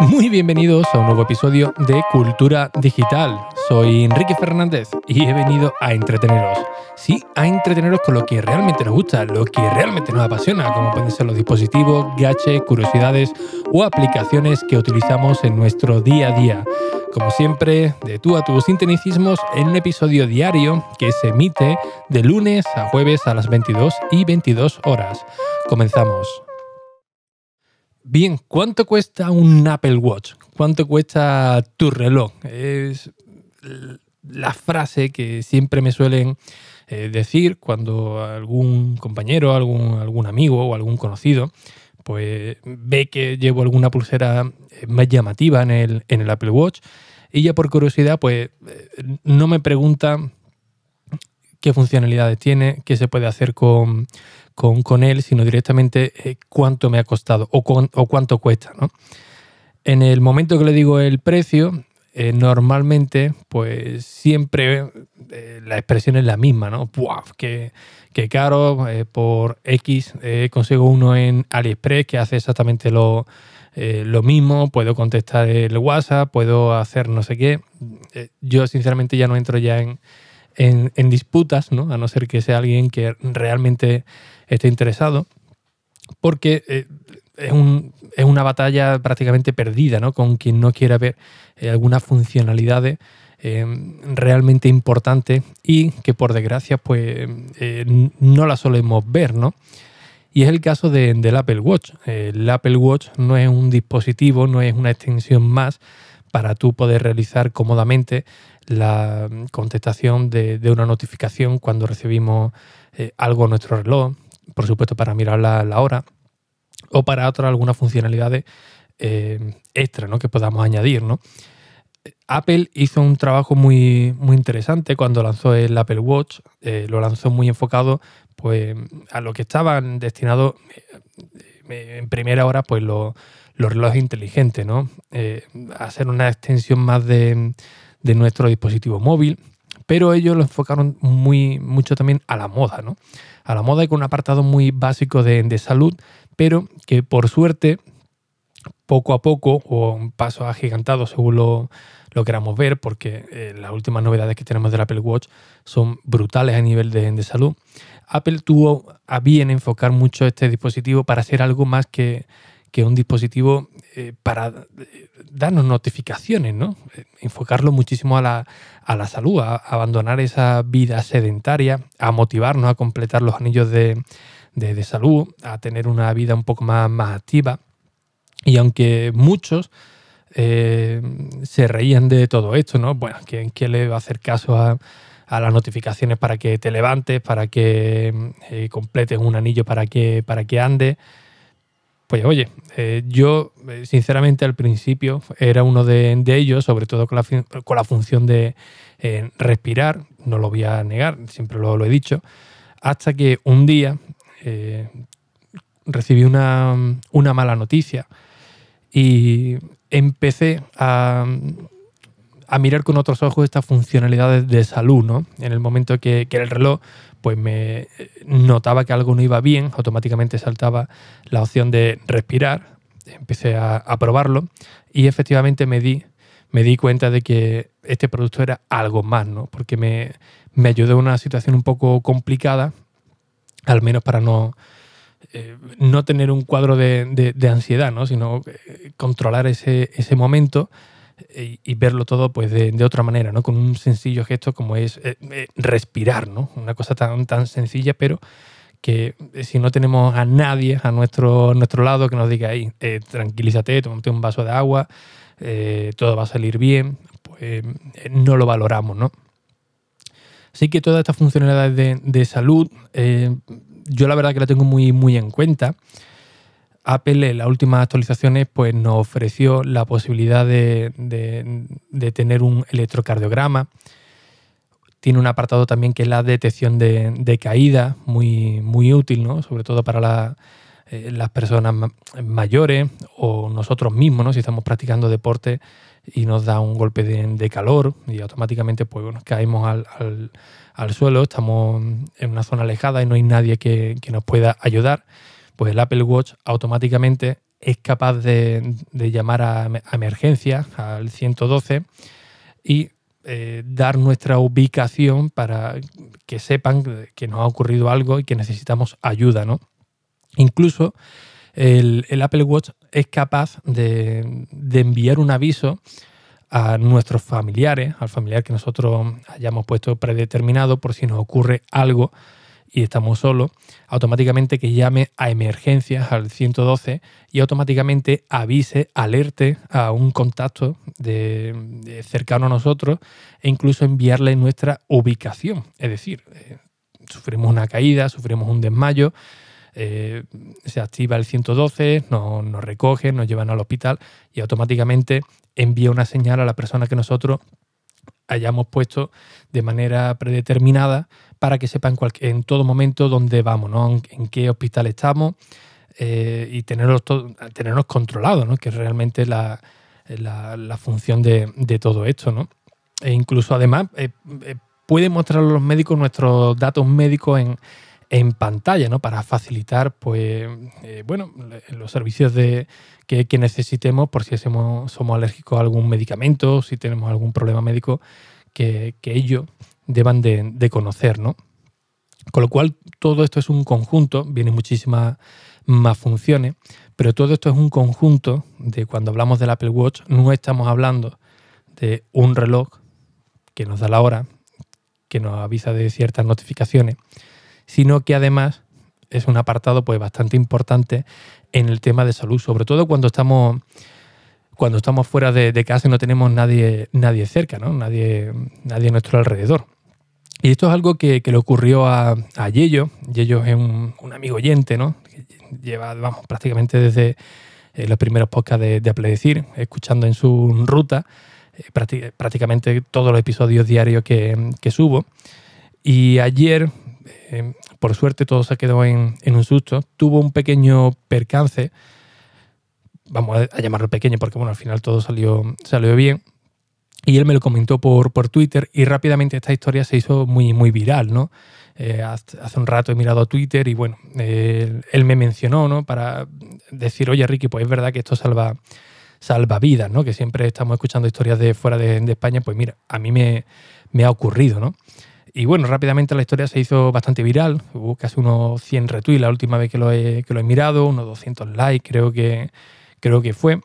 Muy bienvenidos a un nuevo episodio de Cultura Digital. Soy Enrique Fernández y he venido a entreteneros. Sí, a entreteneros con lo que realmente nos gusta, lo que realmente nos apasiona, como pueden ser los dispositivos, gadgets, curiosidades o aplicaciones que utilizamos en nuestro día a día. Como siempre, de tú a tus sintonicismos en un episodio diario que se emite de lunes a jueves a las 22 y 22 horas. Comenzamos. Bien, ¿cuánto cuesta un Apple Watch? ¿Cuánto cuesta tu reloj? Es la frase que siempre me suelen eh, decir cuando algún compañero, algún, algún amigo o algún conocido pues ve que llevo alguna pulsera eh, más llamativa en el, en el Apple Watch y ya por curiosidad pues eh, no me pregunta qué funcionalidades tiene, qué se puede hacer con, con, él, sino directamente eh, cuánto me ha costado o, cuánto cuesta. ¿no? En el momento que le digo el precio, normalmente, pues siempre la expresión es la misma, ¿no? ¡Buah! ¡Qué, caro! por X consigo uno en AliExpress que hace exactamente lo, lo mismo. Puedo contestar el WhatsApp, puedo hacer no sé qué. yo, sinceramente, ya no entro ya en, en, disputas, ¿no? A no ser que sea alguien que realmente esté interesado, porque eh, es, un, es, una batalla prácticamente perdida, ¿no? Con quien no quiera ver eh, algunas funcionalidades eh, realmente importantes y que por desgracia pues no las solemos ver, ¿no? Y es el caso del Apple Watch. El Apple Watch no es un dispositivo, no es una extensión más para tú poder realizar cómodamente la contestación de, de una notificación cuando recibimos algo en nuestro reloj, por supuesto para mirar la, hora, o para otras algunas funcionalidades eh, extra ¿no? que podamos añadir. ¿no? Apple hizo un trabajo muy, muy interesante cuando lanzó el Apple Watch, eh, lo lanzó muy enfocado pues, a lo que estaban destinados eh, en primera hora pues, los, relojes inteligentes, ¿no? hacer una extensión más de, de nuestro dispositivo móvil, pero ellos lo enfocaron muy, mucho también a la moda, ¿no? A la moda y con un apartado muy básico de, salud, pero que por suerte, poco a poco, o un paso agigantado según lo, queramos ver, porque eh, las últimas novedades que tenemos del Apple Watch son brutales a nivel de, de salud, Apple tuvo a bien enfocar mucho este dispositivo para hacer algo más que que un dispositivo eh, para eh, darnos notificaciones, ¿no? Enfocarlo muchísimo a la, a la salud, a, abandonar esa vida sedentaria, a motivarnos a completar los anillos de, salud, a tener una vida un poco más, más activa. Y aunque muchos eh, se reían de todo esto, ¿no? Bueno, ¿quién, le va a hacer caso a, las notificaciones para que te levantes, para que completes un anillo para que, para que andes? Pues oye, eh, yo eh, sinceramente al principio era uno de, ellos, sobre todo con la, función de eh, respirar, no lo voy a negar, siempre lo, he dicho, hasta que un día recibí una, mala noticia y empecé a, mirar con otros ojos estas funcionalidades de salud, ¿no? En el momento que, que el reloj pues me notaba que algo no iba bien, automáticamente saltaba la opción de respirar, empecé a, probarlo y efectivamente me di, me di cuenta de que este producto era algo más, ¿no? porque me, ayudó en una situación un poco complicada, al menos para no, eh, no tener un cuadro de, ansiedad, ¿no? sino eh, controlar ese, momento y, verlo todo pues de, otra manera, ¿no? Con un sencillo gesto como es eh, eh, respirar, ¿no? Una cosa tan, sencilla, pero que eh, si no tenemos a nadie a nuestro, lado que nos diga ahí, tranquilízate, tómate un vaso de agua, todo va a salir bien, pues no lo valoramos, ¿no? Así que todas estas funcionalidades de, de salud, yo la verdad que la tengo muy, muy en cuenta. Apple en las últimas actualizaciones pues, nos ofreció la posibilidad de, tener un electrocardiograma. Tiene un apartado también que es la detección de, caída, muy, muy útil, ¿no? sobre todo para las personas mayores o nosotros mismos, ¿no? si estamos practicando deporte y nos da un golpe de, calor y automáticamente pues, caemos al, suelo, estamos en una zona alejada y no hay nadie que, nos pueda ayudar, pues el Apple Watch automáticamente es capaz de, llamar a, emergencia al 112 y eh, dar nuestra ubicación para que sepan que nos ha ocurrido algo y que necesitamos ayuda, ¿no? Incluso el, Apple Watch es capaz de, enviar un aviso a nuestros familiares, al familiar que nosotros hayamos puesto predeterminado por si nos ocurre algo y estamos solos, automáticamente que llame a emergencias al 112 y automáticamente avise, alerte a un contacto de, cercano a nosotros e incluso enviarle nuestra ubicación. Es decir, eh, sufrimos una caída, sufrimos un desmayo, eh, se activa el 112, nos, nos recoge, nos llevan al hospital y automáticamente envía una señal a la persona que nosotros hayamos puesto de manera predeterminada para que sepa en, todo momento dónde vamos, ¿no? en, qué hospital estamos eh, y tenernos controlados, ¿no? que es realmente la, función de, todo esto. ¿no? E incluso además eh, puede mostrar a los médicos nuestros datos médicos en, en pantalla, ¿no? Para facilitar, pues, eh, bueno, los servicios de, que, necesitemos por si somos, somos, alérgicos a algún medicamento, si tenemos algún problema médico, que, ellos deban de, conocer, ¿no? Con lo cual, todo esto es un conjunto, vienen muchísimas más funciones, pero todo esto es un conjunto de cuando hablamos del Apple Watch, no estamos hablando de un reloj que nos da la hora, que nos avisa de ciertas notificaciones, sino que además es un apartado pues, bastante importante en el tema de salud, sobre todo cuando estamos, cuando estamos fuera de, casa y no tenemos nadie, nadie cerca, ¿no? nadie, nadie a nuestro alrededor. Y esto es algo que, le ocurrió a, a Yello. Yello es un, amigo oyente, ¿no? lleva, vamos, prácticamente desde eh, los primeros podcasts de, de Apledecir, escuchando en su ruta eh, prácticamente todos los episodios diarios que, que subo. Y ayer eh, por suerte todo se quedó en, un susto, tuvo un pequeño percance, vamos a, llamarlo pequeño porque bueno, al final todo salió, salió bien, y él me lo comentó por, Twitter y rápidamente esta historia se hizo muy, viral, ¿no? Eh, hace un rato he mirado a Twitter y bueno, él me mencionó, ¿no? Para decir, oye Ricky, pues es verdad que esto salva, salva vidas, ¿no? Que siempre estamos escuchando historias de fuera de, de España, pues mira, a mí me, me ha ocurrido, ¿no? Y bueno, rápidamente la historia se hizo bastante viral. Hubo casi unos 100 retweets la última vez que lo he, que lo he mirado, unos 200 likes creo que, creo que fue.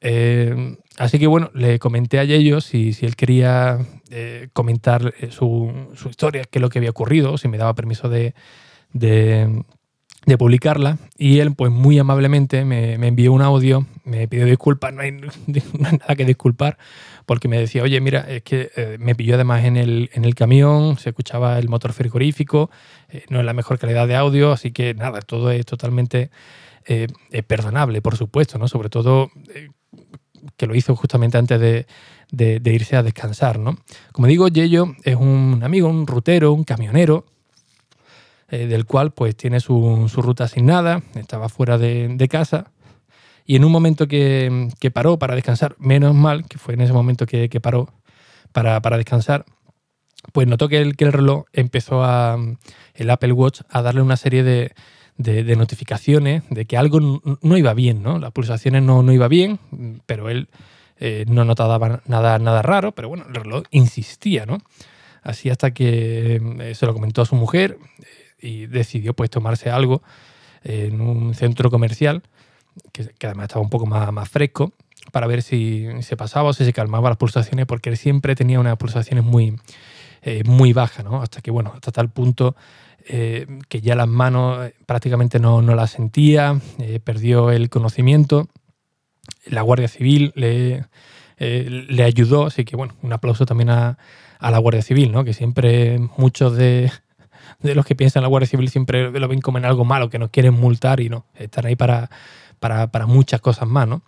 Eh, así que bueno, le comenté a ellos si, si él quería eh, comentar eh, su, su, historia, qué es lo que había ocurrido, si me daba permiso de, de publicarla. Y él, pues muy amablemente, me, me, envió un audio, me pidió disculpas, no hay, nada que disculpar, porque me decía, oye, mira, es que eh, me pilló además en el, en el camión, se escuchaba el motor frigorífico, eh, no es la mejor calidad de audio, así que nada, todo es totalmente eh, perdonable, por supuesto, ¿no? Sobre todo que lo hizo justamente antes de, de, irse a descansar, ¿no? Como digo, Yello es un amigo, un rutero, un camionero, del cual pues tiene su, su, ruta asignada, estaba fuera de, de casa y en un momento que, paró para descansar, menos mal, que fue en ese momento que, paró para, descansar, pues notó que el, que el reloj empezó a, el Apple Watch a darle una serie de, notificaciones de que algo no iba bien, ¿no? Las pulsaciones no, no iba bien, pero él eh, no notaba nada, nada raro, pero bueno, el reloj insistía, ¿no? Así hasta que eh, se lo comentó a su mujer eh, y decidió pues tomarse algo en un centro comercial que, además estaba un poco más, más fresco, para ver si se pasaba o si se calmaba las pulsaciones, porque él siempre tenía unas pulsaciones muy, eh, muy bajas, ¿no? Hasta que, bueno, hasta tal punto eh, que ya las manos eh, prácticamente no, no las sentía, perdió el conocimiento. La Guardia Civil le, le ayudó, así que, bueno, un aplauso también a, a la Guardia Civil, ¿no? Que siempre muchos de, de los que piensan en la Guardia Civil siempre lo ven como en algo malo, que nos quieren multar y no, están ahí para para, muchas cosas más, ¿no?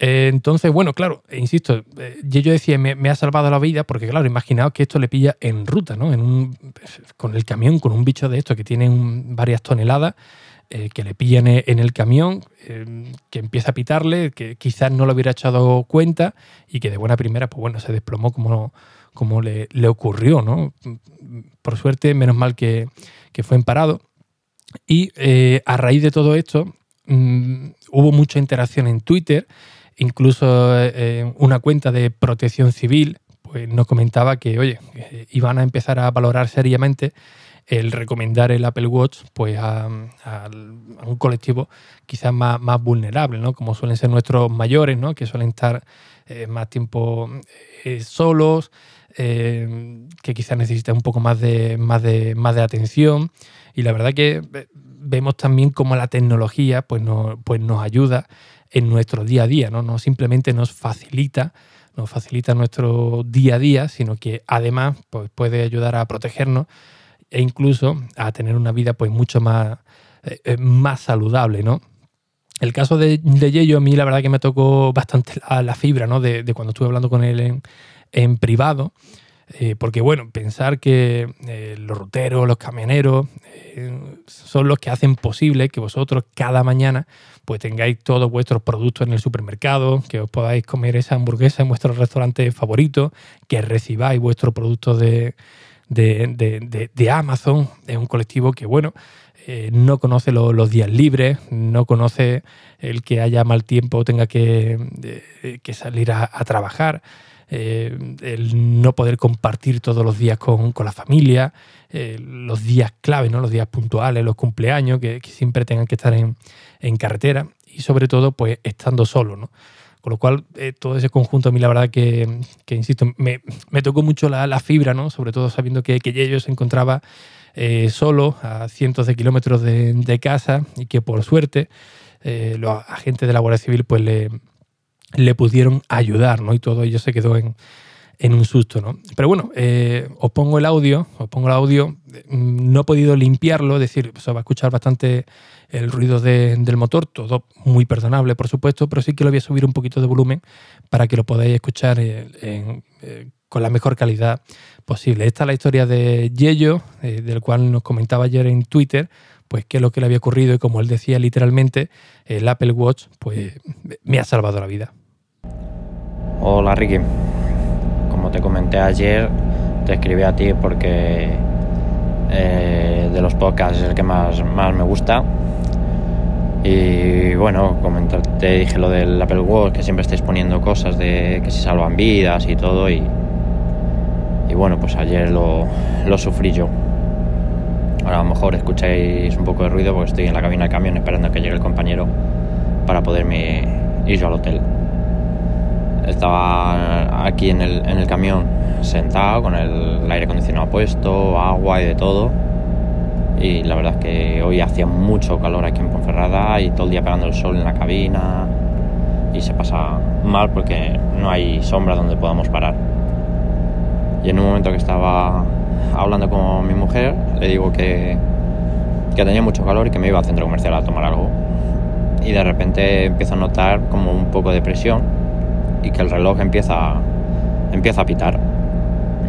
Eh, entonces, bueno, claro, insisto, eh, yo decía, me, ha salvado la vida porque, claro, imaginaos que esto le pilla en ruta, ¿no? En un, con el camión, con un bicho de esto que tiene varias toneladas, eh, que le pillan e, en el camión, eh, que empieza a pitarle, que quizás no lo hubiera echado cuenta y que de buena primera, pues bueno, se desplomó como, como le, ocurrió, ¿no? Por suerte, menos mal que, fue en parado. Y eh, a raíz de todo esto, mm, hubo mucha interacción en Twitter, incluso una cuenta de protección civil pues nos comentaba que, oye, iban a empezar a valorar seriamente el recomendar el Apple Watch pues a, un colectivo quizás más, más, vulnerable, ¿no? como suelen ser nuestros mayores, ¿no? que suelen estar eh, más tiempo eh, solos, eh, que quizás necesitan un poco más de, más, de, más de atención. Y la verdad que vemos también cómo la tecnología pues, pues nos ayuda en nuestro día a día, ¿no? no simplemente nos facilita nos facilita nuestro día a día, sino que además pues, puede ayudar a protegernos e incluso a tener una vida pues mucho más, eh, eh, más saludable, ¿no? El caso de, de Yello a mí la verdad que me tocó bastante la, fibra, ¿no? De, cuando estuve hablando con él en, privado, eh, porque bueno, pensar que los ruteros, los camioneros, son los que hacen posible que vosotros cada mañana pues tengáis todos vuestros productos en el supermercado, que os podáis comer esa hamburguesa en vuestro restaurante favorito, que recibáis vuestros productos de, de, Amazon. Es un colectivo que, bueno, eh, no conoce los días libres, no conoce el que haya mal tiempo o tenga que, salir a, trabajar, eh, el no poder compartir todos los días con, la familia, eh, los días clave, ¿no? los días puntuales, los cumpleaños, que, siempre tengan que estar en, carretera y sobre todo pues estando solo. ¿no? Con lo cual, eh, todo ese conjunto a mí la verdad que, insisto, me, tocó mucho la, fibra, ¿no? Sobre todo sabiendo que, que se encontraba eh, solo a cientos de kilómetros de, casa y que por suerte eh, los agentes de la Guardia Civil pues le, pudieron ayudar, ¿no? Y todo ello se quedó en, en un susto, ¿no? Pero bueno, os pongo el audio, os pongo el audio, no he podido limpiarlo, es decir, se va a escuchar bastante el ruido del motor, todo muy perdonable, por supuesto, pero sí que lo voy a subir un poquito de volumen para que lo podáis escuchar eh, con la mejor calidad posible. Esta es la historia de Yello, eh, del cual nos comentaba ayer en Twitter, pues qué es lo que le había ocurrido y como él decía literalmente, el Apple Watch pues me ha salvado la vida. Hola Ricky, como te comenté ayer, te escribí a ti porque eh, de los podcasts es el que más, más me gusta y bueno, te dije lo del Apple Watch, que siempre estáis poniendo cosas de que se salvan vidas y todo. Y, y bueno, pues ayer lo, sufrí yo. Ahora a lo mejor escucháis un poco de ruido porque estoy en la cabina del camión esperando a que llegue el compañero para poderme ir yo al hotel. Estaba aquí en el, en el camión sentado con el aire acondicionado puesto, agua y de todo y la verdad es que hoy hacía mucho calor aquí en Ponferrada y todo el día pegando el sol en la cabina y se pasa mal porque no hay sombra donde podamos parar. Y en un momento que estaba hablando con mi mujer, le digo que, que tenía mucho calor y que me iba al centro comercial a tomar algo. Y de repente empiezo a notar como un poco de presión y que el reloj empieza, empieza a pitar.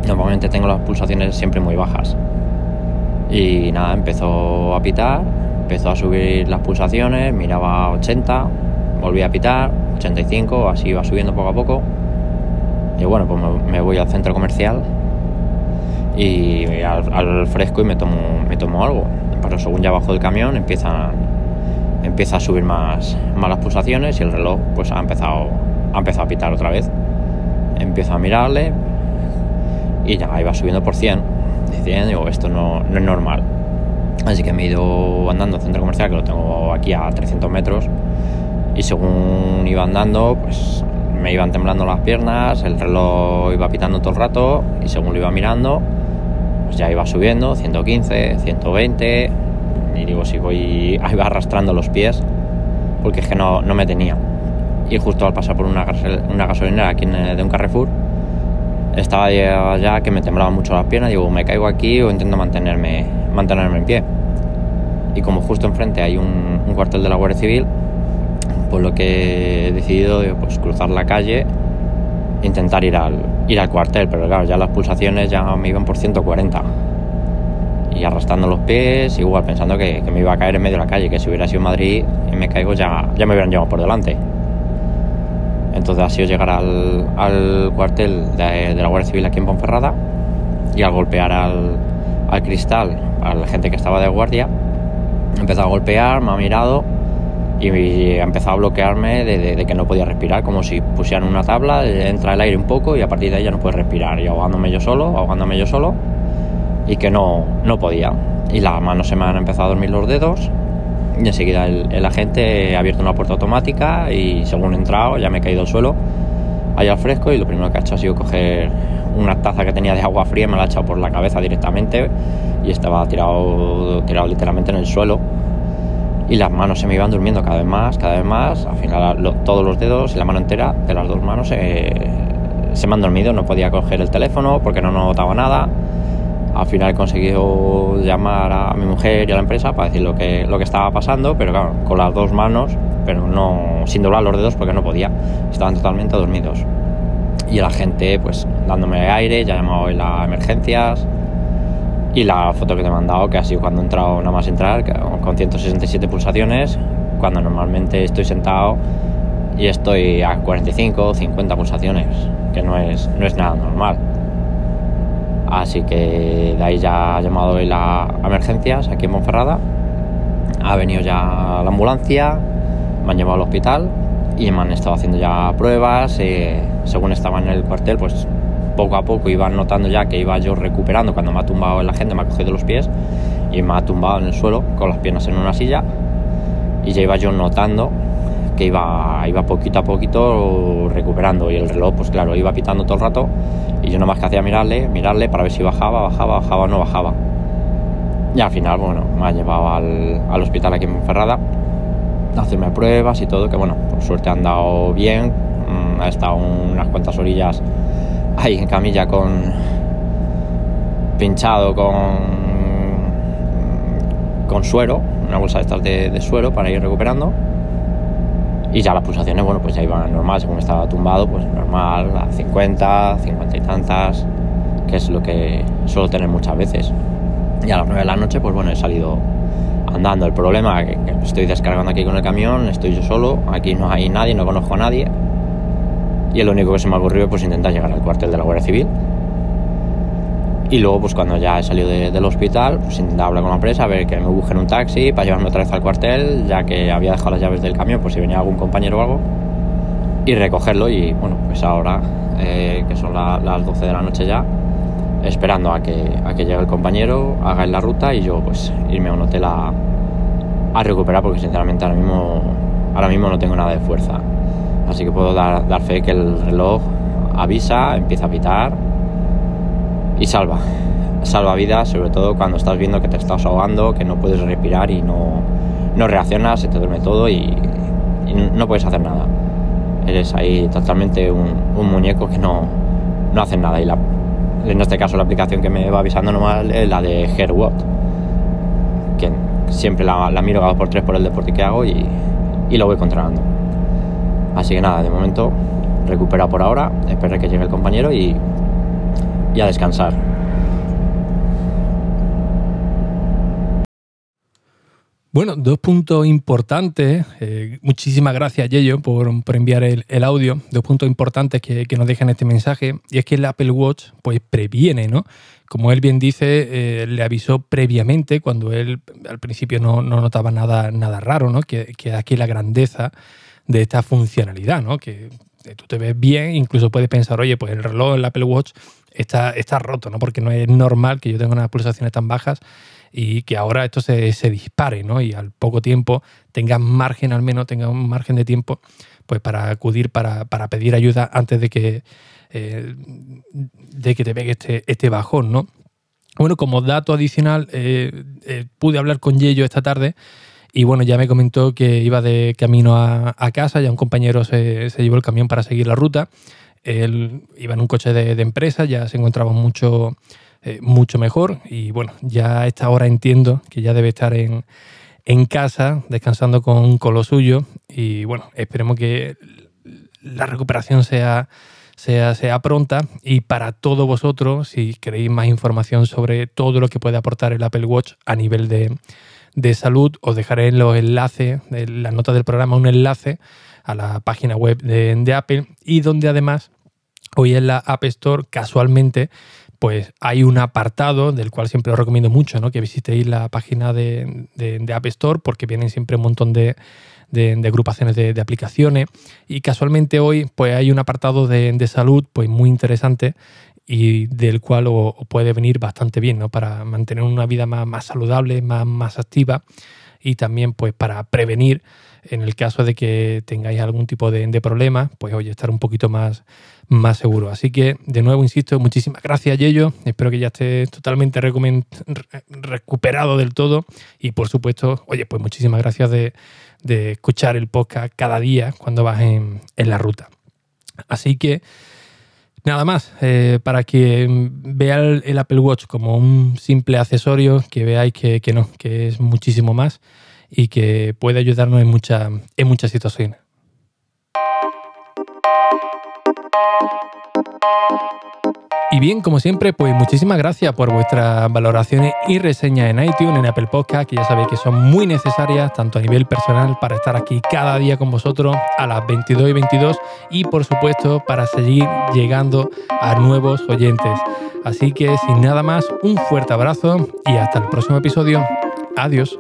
Normalmente tengo las pulsaciones siempre muy bajas y nada, empezó a pitar, empezó a subir las pulsaciones, miraba 80, volví a pitar, 85, así iba subiendo poco a poco. Y bueno, pues me voy al centro comercial y al, fresco y me tomo, me tomo algo. Pero según ya bajo del camión empieza empieza a subir más, más las pulsaciones y el reloj pues ha empezado, ha empezado a pitar otra vez. Empiezo a mirarle y ya iba subiendo por 100 decían, digo, esto no, es normal. Así que me he ido andando al centro comercial, que lo tengo aquí a 300 metros, y según iba andando, pues me iban temblando las piernas, el reloj iba pitando todo el rato, y según lo iba mirando, pues ya iba subiendo, 115, 120, y digo, si voy, iba arrastrando los pies, porque es que no, no me tenía. Y justo al pasar por una, una gasolinera aquí de un Carrefour, estaba ya que me temblaban mucho las piernas, digo, me caigo aquí o intento mantenerme, mantenerme en pie. Y como justo enfrente hay un, cuartel de la Guardia Civil, pues lo que he decidido es pues, cruzar la calle e intentar ir al, ir al cuartel, pero claro, ya las pulsaciones ya me iban por 140. y arrastrando los pies, igual pensando que, me iba a caer en medio de la calle, que si hubiera sido Madrid y me caigo ya, ya me hubieran llevado por delante. Entonces ha sido llegar al, cuartel de, la Guardia Civil aquí en Ponferrada y al golpear al, cristal a la gente que estaba de guardia, empezó a golpear, me ha mirado y ha empezado a bloquearme de, que no podía respirar, como si pusieran una tabla, entra el aire un poco y a partir de ahí ya no puedes respirar. Y ahogándome yo solo, ahogándome yo solo y que no, no podía. Y las manos se me han empezado a dormir los dedos y enseguida el, agente ha abierto una puerta automática y según he entrado ya me he caído al suelo, allá al fresco y lo primero que ha hecho ha sido coger una taza que tenía de agua fría y me la ha echado por la cabeza directamente y estaba tirado, tirado literalmente en el suelo y las manos se me iban durmiendo cada vez más, cada vez más. Al final todos los dedos y la mano entera de las dos manos se me han dormido, no podía coger el teléfono porque no notaba nada. Al final he conseguido llamar a mi mujer y a la empresa para decir lo que, lo que estaba pasando, pero claro, con las dos manos, pero no sin doblar los dedos porque no podía. Estaban totalmente dormidos. Y la gente, pues, dándome aire, ya llamado a las emergencias, y la foto que te he mandado, que sido cuando he entrado nada más entrar, con 167 pulsaciones, cuando normalmente estoy sentado y estoy a 45 o 50 pulsaciones, que no es, no es nada normal. Así que de ahí ya ha llamado hoy la emergencias aquí en Monferrada. Ha venido ya la ambulancia, me han llevado al hospital y me han estado haciendo ya pruebas. Eh, según estaba en el cuartel, pues poco a poco iban notando ya que iba yo recuperando cuando me ha tumbado la gente, me ha cogido los pies y me ha tumbado en el suelo con las piernas en una silla y ya iba yo notando que iba, iba poquito a poquito recuperando y el reloj pues claro iba pitando todo el rato y yo más que hacía mirarle, mirarle para ver si bajaba, bajaba, bajaba o no bajaba. Y al final bueno me ha llevado al, al hospital aquí en Monferrada a hacerme pruebas y todo que bueno por suerte han dado bien mm, ha estado unas cuantas orillas ahí en camilla con pinchado con con suero, una bolsa de estas de, suero para ir recuperando. Y ya las pulsaciones, bueno, pues ya iban normal, según estaba tumbado, pues normal, a 50, 50 y tantas, que es lo que suelo tener muchas veces. Y a las 9 de la noche, pues bueno, he salido andando. El problema es que estoy descargando aquí con el camión, estoy yo solo, aquí no hay nadie, no conozco a nadie y lo único que se me ha ocurrido pues intentar llegar al cuartel de la Guardia Civil. Y luego, pues cuando ya he salido del hospital, pues intentar hablar con la empresa, a ver que me busquen un taxi para llevarme otra vez al cuartel, ya que había dejado las llaves del camión, por si venía algún compañero o algo, y recogerlo. Y bueno, pues ahora, eh, que son las 12 de la noche ya, esperando a que, a que llegue el compañero, haga la ruta y yo pues irme a un hotel a, a recuperar, porque sinceramente ahora mismo, ahora mismo no tengo nada de fuerza. Así que puedo dar, dar fe que el reloj avisa, empieza a pitar y salva. Salva vidas, sobre todo cuando estás viendo que te estás ahogando, que no puedes respirar y no, no reaccionas, se te duerme todo y, no puedes hacer nada. Eres ahí totalmente un, muñeco que no, no hace nada. Y la, en este caso la aplicación que me va avisando normal es la de Herwatt, que siempre la, la miro cada por tres por el deporte que hago y, y lo voy controlando. Así que nada, de momento recupera por ahora, espera que llegue el compañero y, y a descansar. Bueno, dos puntos importantes. Eh, muchísimas gracias, Yello, por, por enviar el, audio. Dos puntos importantes que, nos dejan este mensaje. Y es que el Apple Watch pues previene, ¿no? Como él bien dice, eh, le avisó previamente cuando él al principio no, notaba nada, nada raro, ¿no? Que, que aquí la grandeza de esta funcionalidad, ¿no? Que tú te ves bien, incluso puedes pensar, oye, pues el reloj, el Apple Watch está, está roto, ¿no? Porque no es normal que yo tenga unas pulsaciones tan bajas y que ahora esto se, dispare, ¿no? Y al poco tiempo tengas margen, al menos tengas un margen de tiempo, pues para acudir, para, pedir ayuda antes de que, eh, de que te pegue este, este bajón, ¿no? Bueno, como dato adicional, eh, eh, pude hablar con Yello esta tarde y bueno, ya me comentó que iba de camino a, casa, ya un compañero se, llevó el camión para seguir la ruta. Él iba en un coche de, empresa, ya se encontraba mucho, eh, mucho mejor. Y bueno, ya a esta hora entiendo que ya debe estar en, casa, descansando con, con, lo suyo. Y bueno, esperemos que la recuperación sea, sea, sea pronta. Y para todos vosotros, si queréis más información sobre todo lo que puede aportar el Apple Watch a nivel de, de salud, os dejaré en los enlaces, en las notas del programa, un enlace a la página web de, de Apple y donde además hoy en la App Store casualmente pues hay un apartado del cual siempre os recomiendo mucho, ¿no? Que visitéis la página de, de, App Store porque vienen siempre un montón de, de, agrupaciones de, aplicaciones y casualmente hoy pues hay un apartado de, salud pues muy interesante y del cual os, puede venir bastante bien, ¿no? Para mantener una vida más, más saludable, más, más activa y también pues para prevenir en el caso de que tengáis algún tipo de, problema, pues oye, estar un poquito más, más seguro. Así que, de nuevo, insisto, muchísimas gracias, Yello. Espero que ya estés totalmente recuperado del todo. Y por supuesto, oye, pues muchísimas gracias de, escuchar el podcast cada día cuando vas en, la ruta. Así que, Nada más, eh, para que vea el, Apple Watch como un simple accesorio, que veáis que, que no, que es muchísimo más y que puede ayudarnos en, en muchas situaciones. Y bien, como siempre, pues muchísimas gracias por vuestras valoraciones y reseñas en iTunes, en Apple Podcast, que ya sabéis que son muy necesarias, tanto a nivel personal, para estar aquí cada día con vosotros a las 22 y 22, y por supuesto para seguir llegando a nuevos oyentes. Así que sin nada más, un fuerte abrazo y hasta el próximo episodio. Adiós.